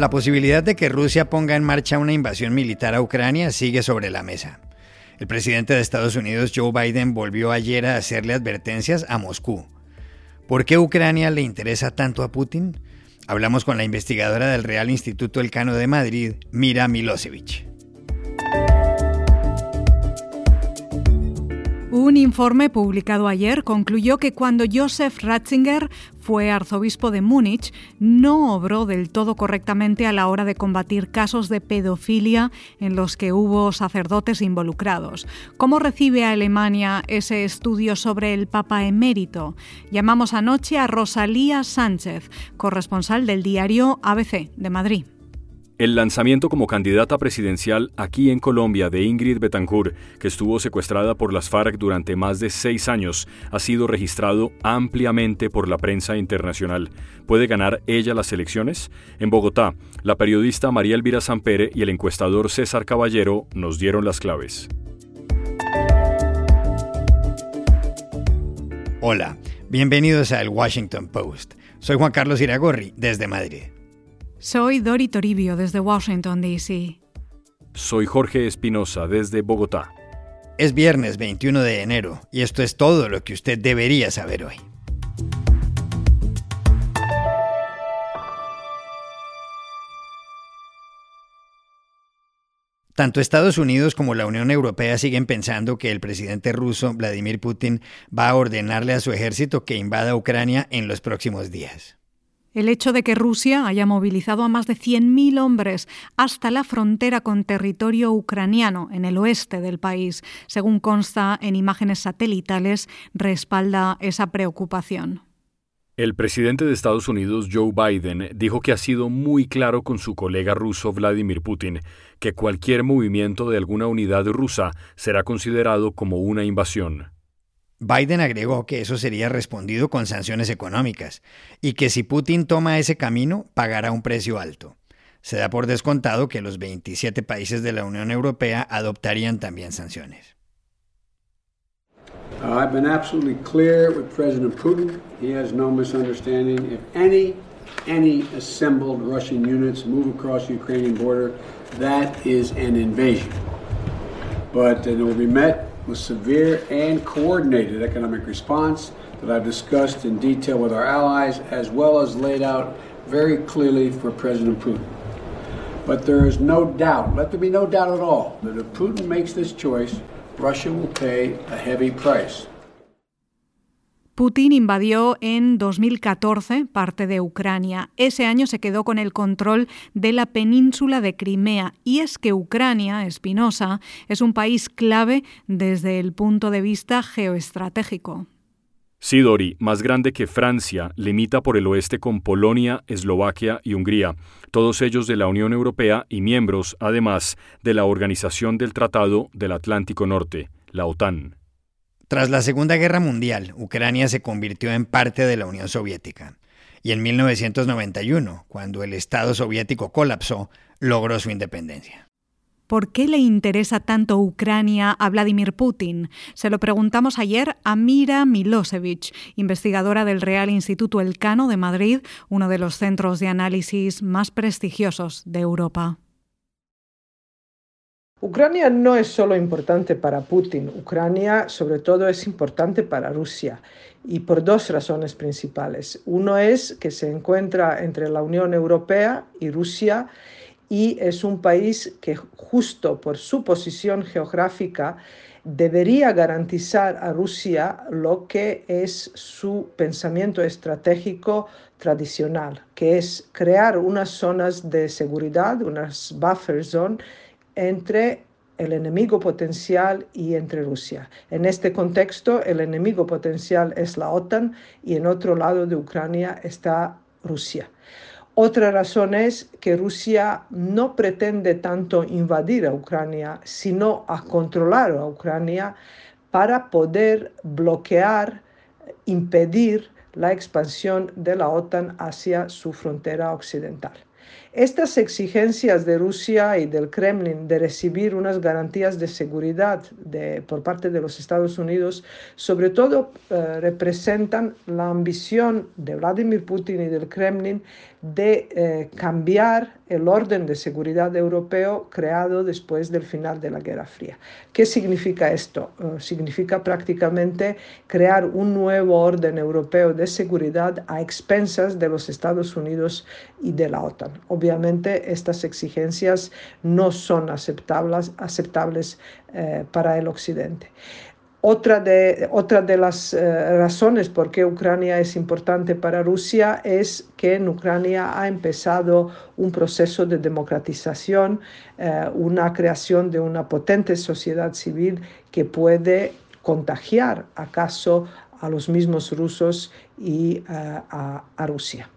La posibilidad de que Rusia ponga en marcha una invasión militar a Ucrania sigue sobre la mesa. El presidente de Estados Unidos, Joe Biden, volvió ayer a hacerle advertencias a Moscú. ¿Por qué Ucrania le interesa tanto a Putin? Hablamos con la investigadora del Real Instituto Elcano de Madrid, Mira Milosevic. Un informe publicado ayer concluyó que cuando Joseph Ratzinger fue arzobispo de Múnich, no obró del todo correctamente a la hora de combatir casos de pedofilia en los que hubo sacerdotes involucrados. ¿Cómo recibe Alemania ese estudio sobre el Papa emérito? Llamamos anoche a Rosalía Sánchez, corresponsal del diario ABC de Madrid. El lanzamiento como candidata presidencial aquí en Colombia de Ingrid Betancourt, que estuvo secuestrada por las FARC durante más de seis años, ha sido registrado ampliamente por la prensa internacional. ¿Puede ganar ella las elecciones? En Bogotá, la periodista María Elvira Sampere y el encuestador César Caballero nos dieron las claves. Hola, bienvenidos al Washington Post. Soy Juan Carlos Iragorri, desde Madrid. Soy Dori Toribio desde Washington, D.C. Soy Jorge Espinosa desde Bogotá. Es viernes 21 de enero y esto es todo lo que usted debería saber hoy. Tanto Estados Unidos como la Unión Europea siguen pensando que el presidente ruso Vladimir Putin va a ordenarle a su ejército que invada Ucrania en los próximos días. El hecho de que Rusia haya movilizado a más de 100.000 hombres hasta la frontera con territorio ucraniano en el oeste del país, según consta en imágenes satelitales, respalda esa preocupación. El presidente de Estados Unidos, Joe Biden, dijo que ha sido muy claro con su colega ruso Vladimir Putin que cualquier movimiento de alguna unidad rusa será considerado como una invasión. Biden agregó que eso sería respondido con sanciones económicas y que si Putin toma ese camino pagará un precio alto. Se da por descontado que los 27 países de la Unión Europea adoptarían también sanciones. Uh, I've been absolutely clear with President Putin. He has no misunderstanding. If any any assembled Russian units move across the Ukrainian border, that is an invasion. But it will met with severe and coordinated economic response that I've discussed in detail with our allies, as well as laid out very clearly for President Putin. But there is no doubt, let there be no doubt at all, that if Putin makes this choice, Russia will pay a heavy price. Putin invadió en 2014 parte de Ucrania. Ese año se quedó con el control de la península de Crimea. Y es que Ucrania, Espinosa, es un país clave desde el punto de vista geoestratégico. Sidori, más grande que Francia, limita por el oeste con Polonia, Eslovaquia y Hungría, todos ellos de la Unión Europea y miembros, además, de la Organización del Tratado del Atlántico Norte, la OTAN. Tras la Segunda Guerra Mundial, Ucrania se convirtió en parte de la Unión Soviética. Y en 1991, cuando el Estado soviético colapsó, logró su independencia. ¿Por qué le interesa tanto Ucrania a Vladimir Putin? Se lo preguntamos ayer a Mira Milosevic, investigadora del Real Instituto Elcano de Madrid, uno de los centros de análisis más prestigiosos de Europa. Ucrania no es solo importante para Putin, Ucrania sobre todo es importante para Rusia y por dos razones principales. Uno es que se encuentra entre la Unión Europea y Rusia y es un país que justo por su posición geográfica debería garantizar a Rusia lo que es su pensamiento estratégico tradicional, que es crear unas zonas de seguridad, unas buffer zones entre el enemigo potencial y entre Rusia. En este contexto, el enemigo potencial es la OTAN y en otro lado de Ucrania está Rusia. Otra razón es que Rusia no pretende tanto invadir a Ucrania, sino a controlar a Ucrania para poder bloquear, impedir la expansión de la OTAN hacia su frontera occidental. Estas exigencias de Rusia y del Kremlin de recibir unas garantías de seguridad por parte de los Estados Unidos, sobre todo eh, representan la ambición de Vladimir Putin y del Kremlin de eh, cambiar el orden de seguridad europeo creado después del final de la Guerra Fría. ¿Qué significa esto? Eh, significa prácticamente crear un nuevo orden europeo de seguridad a expensas de los Estados Unidos y de la OTAN. Estas exigencias no son aceptables, eh, para el Occidente. Otra de, las eh, razones por qué Ucrania es importante para Rusia es que en Ucrania ha empezado un proceso de democratización, eh, una creación de una potente sociedad civil que puede contagiar acaso a los mismos rusos y a Rusia.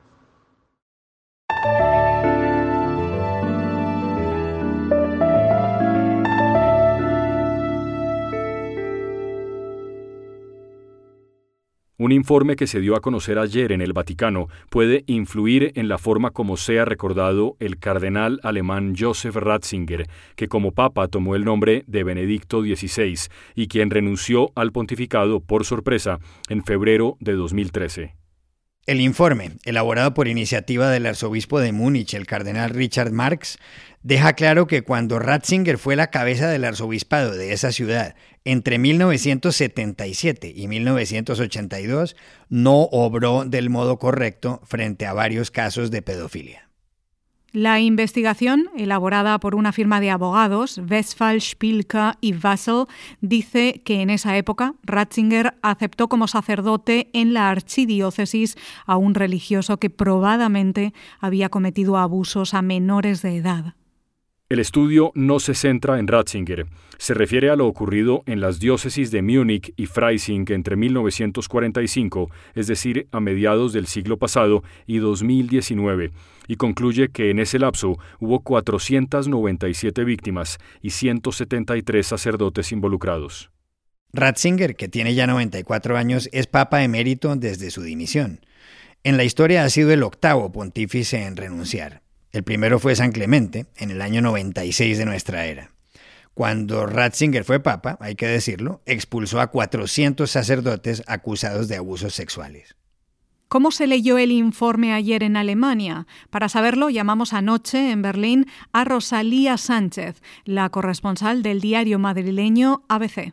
Un informe que se dio a conocer ayer en el Vaticano puede influir en la forma como sea recordado el cardenal alemán Joseph Ratzinger, que como papa tomó el nombre de Benedicto XVI y quien renunció al pontificado por sorpresa en febrero de 2013. El informe, elaborado por iniciativa del arzobispo de Múnich, el cardenal Richard Marx, deja claro que cuando Ratzinger fue la cabeza del arzobispado de esa ciudad entre 1977 y 1982, no obró del modo correcto frente a varios casos de pedofilia. La investigación, elaborada por una firma de abogados, Westphal, Spilka y Vassel, dice que en esa época Ratzinger aceptó como sacerdote en la archidiócesis a un religioso que probadamente había cometido abusos a menores de edad. El estudio no se centra en Ratzinger, se refiere a lo ocurrido en las diócesis de Múnich y Freising entre 1945, es decir, a mediados del siglo pasado, y 2019, y concluye que en ese lapso hubo 497 víctimas y 173 sacerdotes involucrados. Ratzinger, que tiene ya 94 años, es papa emérito desde su dimisión. En la historia ha sido el octavo pontífice en renunciar. El primero fue San Clemente, en el año 96 de nuestra era. Cuando Ratzinger fue papa, hay que decirlo, expulsó a 400 sacerdotes acusados de abusos sexuales. ¿Cómo se leyó el informe ayer en Alemania? Para saberlo, llamamos anoche en Berlín a Rosalía Sánchez, la corresponsal del diario madrileño ABC.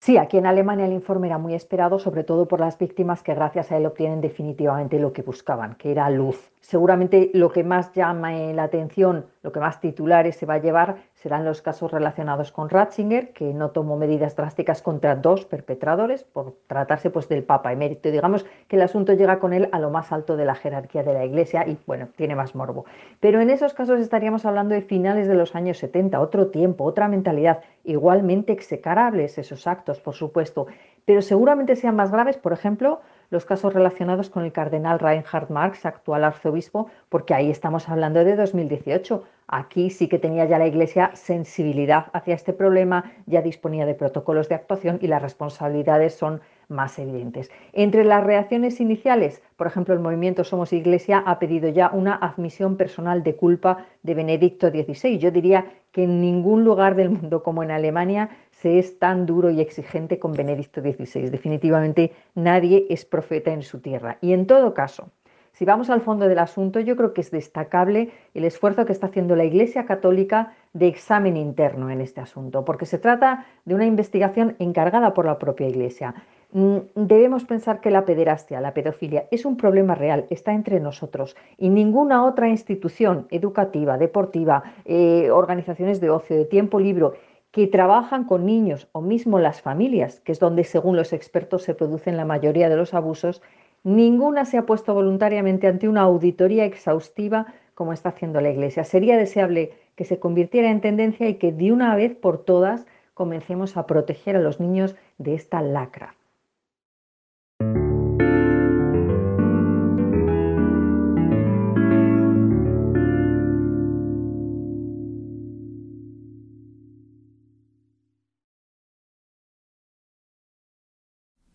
Sí, aquí en Alemania el informe era muy esperado, sobre todo por las víctimas que gracias a él obtienen definitivamente lo que buscaban, que era luz. Seguramente lo que más llama la atención, lo que más titulares se va a llevar serán los casos relacionados con Ratzinger, que no tomó medidas drásticas contra dos perpetradores por tratarse pues del Papa emérito. Digamos que el asunto llega con él a lo más alto de la jerarquía de la Iglesia y bueno, tiene más morbo. Pero en esos casos estaríamos hablando de finales de los años 70, otro tiempo, otra mentalidad, igualmente execrables esos actos, por supuesto, pero seguramente sean más graves, por ejemplo, los casos relacionados con el cardenal Reinhard Marx, actual arzobispo, porque ahí estamos hablando de 2018. Aquí sí que tenía ya la Iglesia sensibilidad hacia este problema, ya disponía de protocolos de actuación y las responsabilidades son más evidentes. Entre las reacciones iniciales, por ejemplo, el movimiento Somos Iglesia ha pedido ya una admisión personal de culpa de Benedicto XVI. Yo diría que en ningún lugar del mundo como en Alemania se es tan duro y exigente con Benedicto XVI. Definitivamente nadie es profeta en su tierra. Y en todo caso, si vamos al fondo del asunto, yo creo que es destacable el esfuerzo que está haciendo la Iglesia Católica de examen interno en este asunto, porque se trata de una investigación encargada por la propia Iglesia. Mm, debemos pensar que la pederastia, la pedofilia, es un problema real, está entre nosotros y ninguna otra institución educativa, deportiva, eh, organizaciones de ocio, de tiempo libre, que trabajan con niños o mismo las familias, que es donde según los expertos se producen la mayoría de los abusos, ninguna se ha puesto voluntariamente ante una auditoría exhaustiva como está haciendo la Iglesia. Sería deseable que se convirtiera en tendencia y que de una vez por todas comencemos a proteger a los niños de esta lacra.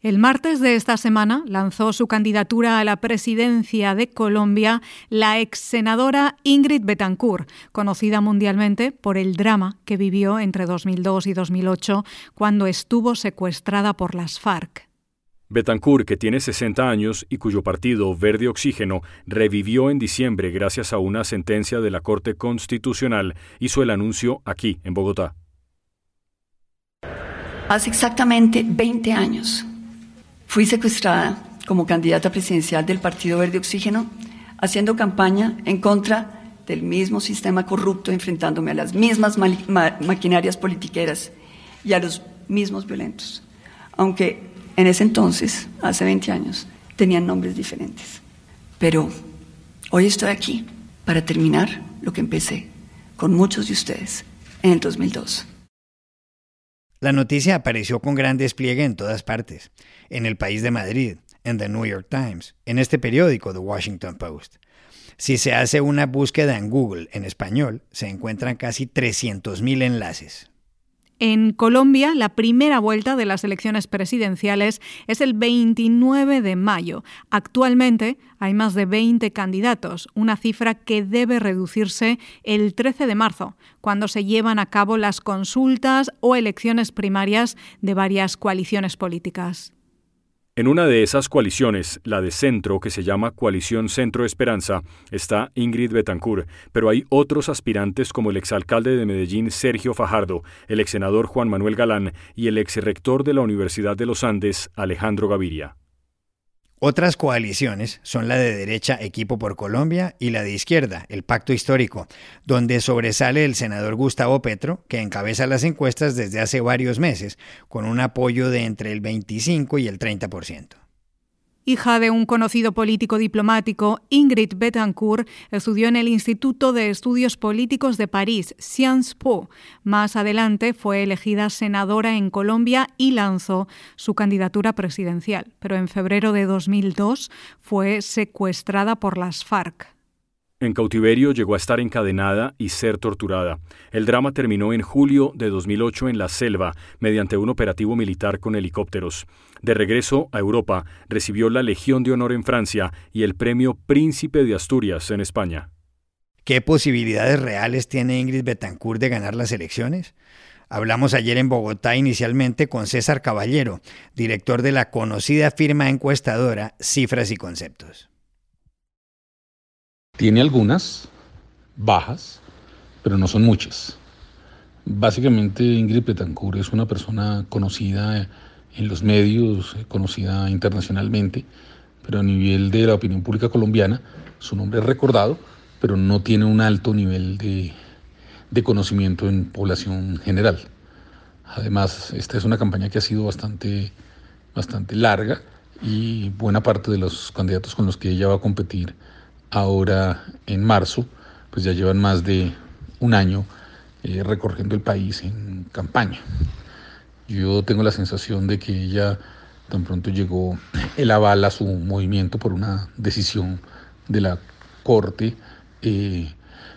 El martes de esta semana lanzó su candidatura a la presidencia de Colombia la ex senadora Ingrid Betancourt, conocida mundialmente por el drama que vivió entre 2002 y 2008 cuando estuvo secuestrada por las FARC. Betancourt, que tiene 60 años y cuyo partido Verde Oxígeno revivió en diciembre gracias a una sentencia de la Corte Constitucional, hizo el anuncio aquí, en Bogotá. Hace exactamente 20 años fui secuestrada como candidata presidencial del Partido Verde Oxígeno, haciendo campaña en contra del mismo sistema corrupto, enfrentándome a las mismas maquinarias politiqueras y a los mismos violentos. Aunque en ese entonces, hace 20 años, tenían nombres diferentes. Pero hoy estoy aquí para terminar lo que empecé con muchos de ustedes en el 2002. La noticia apareció con gran despliegue en todas partes, en el país de Madrid, en The New York Times, en este periódico, The Washington Post. Si se hace una búsqueda en Google en español, se encuentran casi 300.000 enlaces. En Colombia, la primera vuelta de las elecciones presidenciales es el 29 de mayo. Actualmente hay más de 20 candidatos, una cifra que debe reducirse el 13 de marzo, cuando se llevan a cabo las consultas o elecciones primarias de varias coaliciones políticas. En una de esas coaliciones, la de centro, que se llama Coalición Centro Esperanza, está Ingrid Betancourt, pero hay otros aspirantes como el exalcalde de Medellín Sergio Fajardo, el exsenador Juan Manuel Galán y el exrector de la Universidad de los Andes Alejandro Gaviria. Otras coaliciones son la de derecha Equipo por Colombia y la de izquierda, el Pacto Histórico, donde sobresale el senador Gustavo Petro, que encabeza las encuestas desde hace varios meses, con un apoyo de entre el 25 y el 30%. Hija de un conocido político diplomático, Ingrid Betancourt estudió en el Instituto de Estudios Políticos de París, Sciences Po. Más adelante fue elegida senadora en Colombia y lanzó su candidatura presidencial, pero en febrero de 2002 fue secuestrada por las FARC. En cautiverio llegó a estar encadenada y ser torturada. El drama terminó en julio de 2008 en la selva, mediante un operativo militar con helicópteros. De regreso a Europa, recibió la Legión de Honor en Francia y el premio Príncipe de Asturias en España. ¿Qué posibilidades reales tiene Ingrid Betancourt de ganar las elecciones? Hablamos ayer en Bogotá inicialmente con César Caballero, director de la conocida firma encuestadora Cifras y Conceptos. Tiene algunas bajas, pero no son muchas. Básicamente Ingrid Betancourt es una persona conocida en los medios, conocida internacionalmente, pero a nivel de la opinión pública colombiana, su nombre es recordado, pero no tiene un alto nivel de, de conocimiento en población general. Además, esta es una campaña que ha sido bastante, bastante larga y buena parte de los candidatos con los que ella va a competir ahora en marzo, pues ya llevan más de un año eh, recorriendo el país en campaña. Yo tengo la sensación de que ella tan pronto llegó el aval a su movimiento por una decisión de la Corte, eh,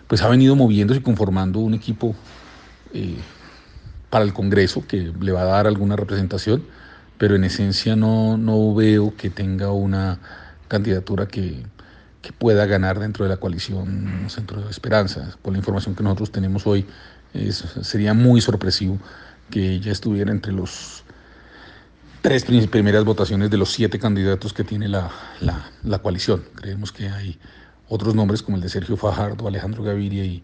pues ha venido moviéndose y conformando un equipo eh, para el Congreso que le va a dar alguna representación, pero en esencia no, no veo que tenga una candidatura que, que pueda ganar dentro de la coalición Centro de Esperanza. Por la información que nosotros tenemos hoy, sería muy sorpresivo que ella estuviera entre los tres primeras votaciones de los siete candidatos que tiene la, la, coalición. Creemos que hay otros nombres como el de Sergio Fajardo, Alejandro Gaviria y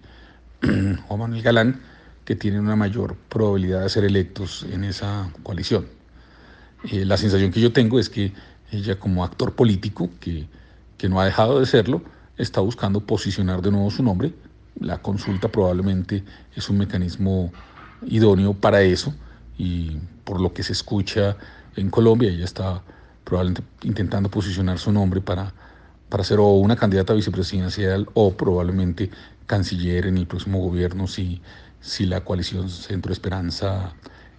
Juan Manuel Galán que tienen una mayor probabilidad de ser electos en esa coalición. Eh, la sensación que yo tengo es que ella como actor político, que que no ha dejado de serlo, está buscando posicionar de nuevo su nombre. La consulta probablemente es un mecanismo idóneo para eso y por lo que se escucha en Colombia, ella está probablemente intentando posicionar su nombre para, para ser o una candidata vicepresidencial o probablemente canciller en el próximo gobierno si, si la coalición Centro Esperanza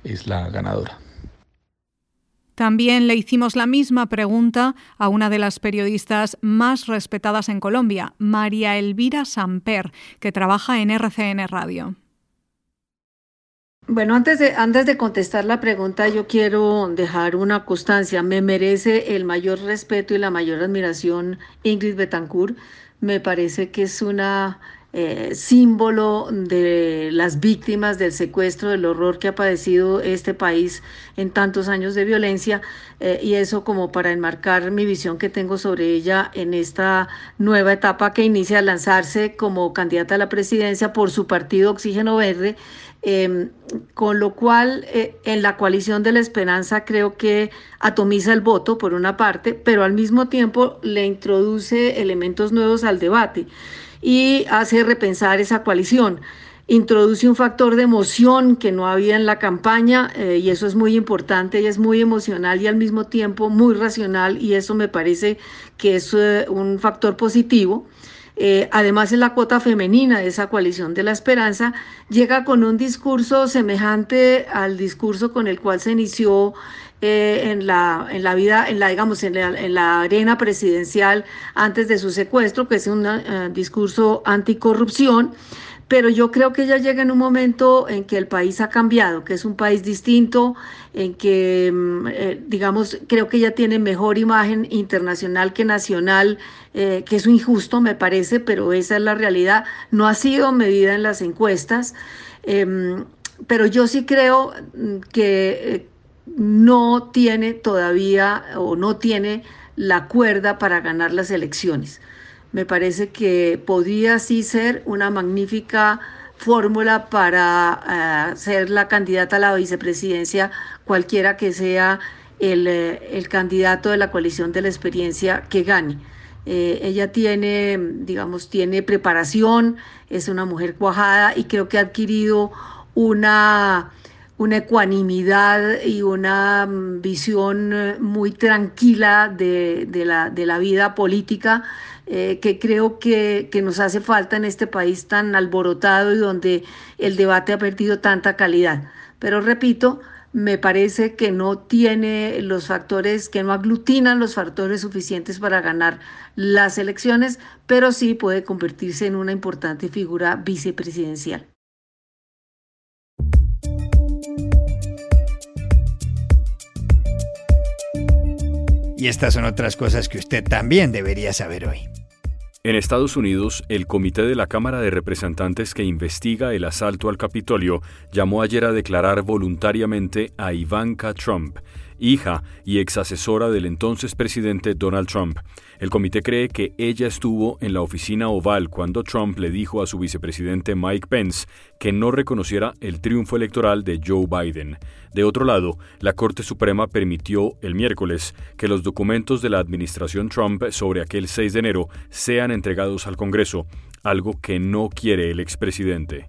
es la ganadora. También le hicimos la misma pregunta a una de las periodistas más respetadas en Colombia, María Elvira Samper, que trabaja en RCN Radio. Bueno, antes de, antes de contestar la pregunta, yo quiero dejar una constancia. Me merece el mayor respeto y la mayor admiración Ingrid Betancourt. Me parece que es una eh, símbolo de las víctimas del secuestro, del horror que ha padecido este país en tantos años de violencia, eh, y eso como para enmarcar mi visión que tengo sobre ella en esta nueva etapa que inicia a lanzarse como candidata a la presidencia por su partido Oxígeno Verde. Em, con lo cual eh, en la coalición de la esperanza creo que atomiza el voto por una parte, pero al mismo tiempo le introduce elementos nuevos al debate y hace repensar esa coalición. Introduce un factor de emoción que no había en la campaña eh, y eso es muy importante y es muy emocional y al mismo tiempo muy racional y eso me parece que es eh, un factor positivo. Eh, además, en la cuota femenina de esa coalición de la esperanza, llega con un discurso semejante al discurso con el cual se inició eh, en, la, en la vida, en la, digamos, en la, en la, arena presidencial antes de su secuestro, que es un eh, discurso anticorrupción pero yo creo que ella llega en un momento en que el país ha cambiado, que es un país distinto, en que, mm, eh, digamos, creo que ella tiene mejor imagen internacional que nacional, que es injusto, me parece, pero esa es la realidad. No ha sido medida en las encuestas, em, pero yo sí creo mm, que no tiene todavía o no tiene la cuerda para ganar las elecciones. Me parece que podría sí ser una magnífica fórmula para eh, ser la candidata a la vicepresidencia, cualquiera que sea el, eh, candidato de la coalición de la experiencia que gane. Eh, ella tiene, digamos, tiene preparación, es una mujer cuajada y creo que ha adquirido una una ecuanimidad y una mm, visión eh, muy tranquila de, la, de la, vida política eh, que creo que, que, nos hace falta en este país tan alborotado y donde el debate ha perdido tanta calidad. Pero repito, me parece que no tiene los factores, que no aglutinan los factores suficientes para ganar las elecciones, pero sí puede convertirse en una importante figura vicepresidencial. Y estas son otras cosas que usted también debería saber hoy. En Estados Unidos, el Comité de la Cámara de Representantes que investiga el asalto al Capitolio llamó ayer a declarar voluntariamente a Ivanka Trump, hija y ex asesora del entonces presidente Donald Trump. El comité cree que ella estuvo en la oficina oval cuando Trump le dijo a su vicepresidente Mike Pence que no reconociera el triunfo electoral de Joe Biden. De otro lado, la Corte Suprema permitió el miércoles que los documentos de la administración Trump sobre aquel 6 de enero sean entregados al Congreso, algo que no quiere el expresidente.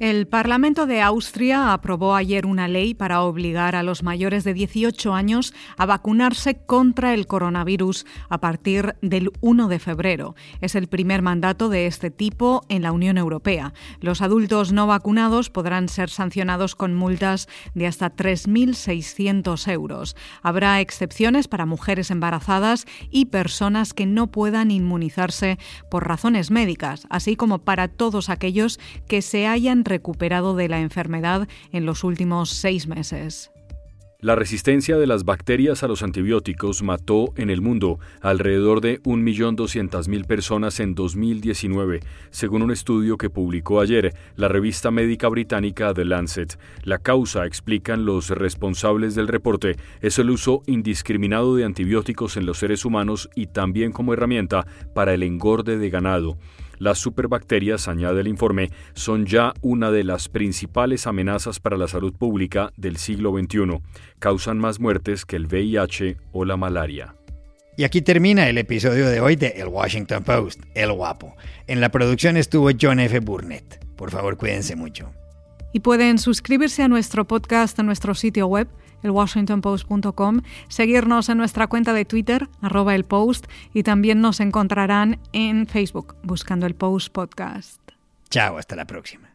El Parlamento de Austria aprobó ayer una ley para obligar a los mayores de 18 años a vacunarse contra el coronavirus a partir del 1 de febrero. Es el primer mandato de este tipo en la Unión Europea. Los adultos no vacunados podrán ser sancionados con multas de hasta 3.600 euros. Habrá excepciones para mujeres embarazadas y personas que no puedan inmunizarse por razones médicas, así como para todos aquellos que se hayan recuperado de la enfermedad en los últimos seis meses. La resistencia de las bacterias a los antibióticos mató en el mundo alrededor de 1.200.000 personas en 2019, según un estudio que publicó ayer la revista médica británica The Lancet. La causa, explican los responsables del reporte, es el uso indiscriminado de antibióticos en los seres humanos y también como herramienta para el engorde de ganado. Las superbacterias, añade el informe, son ya una de las principales amenazas para la salud pública del siglo XXI. Causan más muertes que el VIH o la malaria. Y aquí termina el episodio de hoy de El Washington Post, El Guapo. En la producción estuvo John F. Burnett. Por favor, cuídense mucho. Y pueden suscribirse a nuestro podcast en nuestro sitio web elwashingtonpost.com, seguirnos en nuestra cuenta de Twitter, arroba el post, y también nos encontrarán en Facebook buscando el Post Podcast. Chao, hasta la próxima.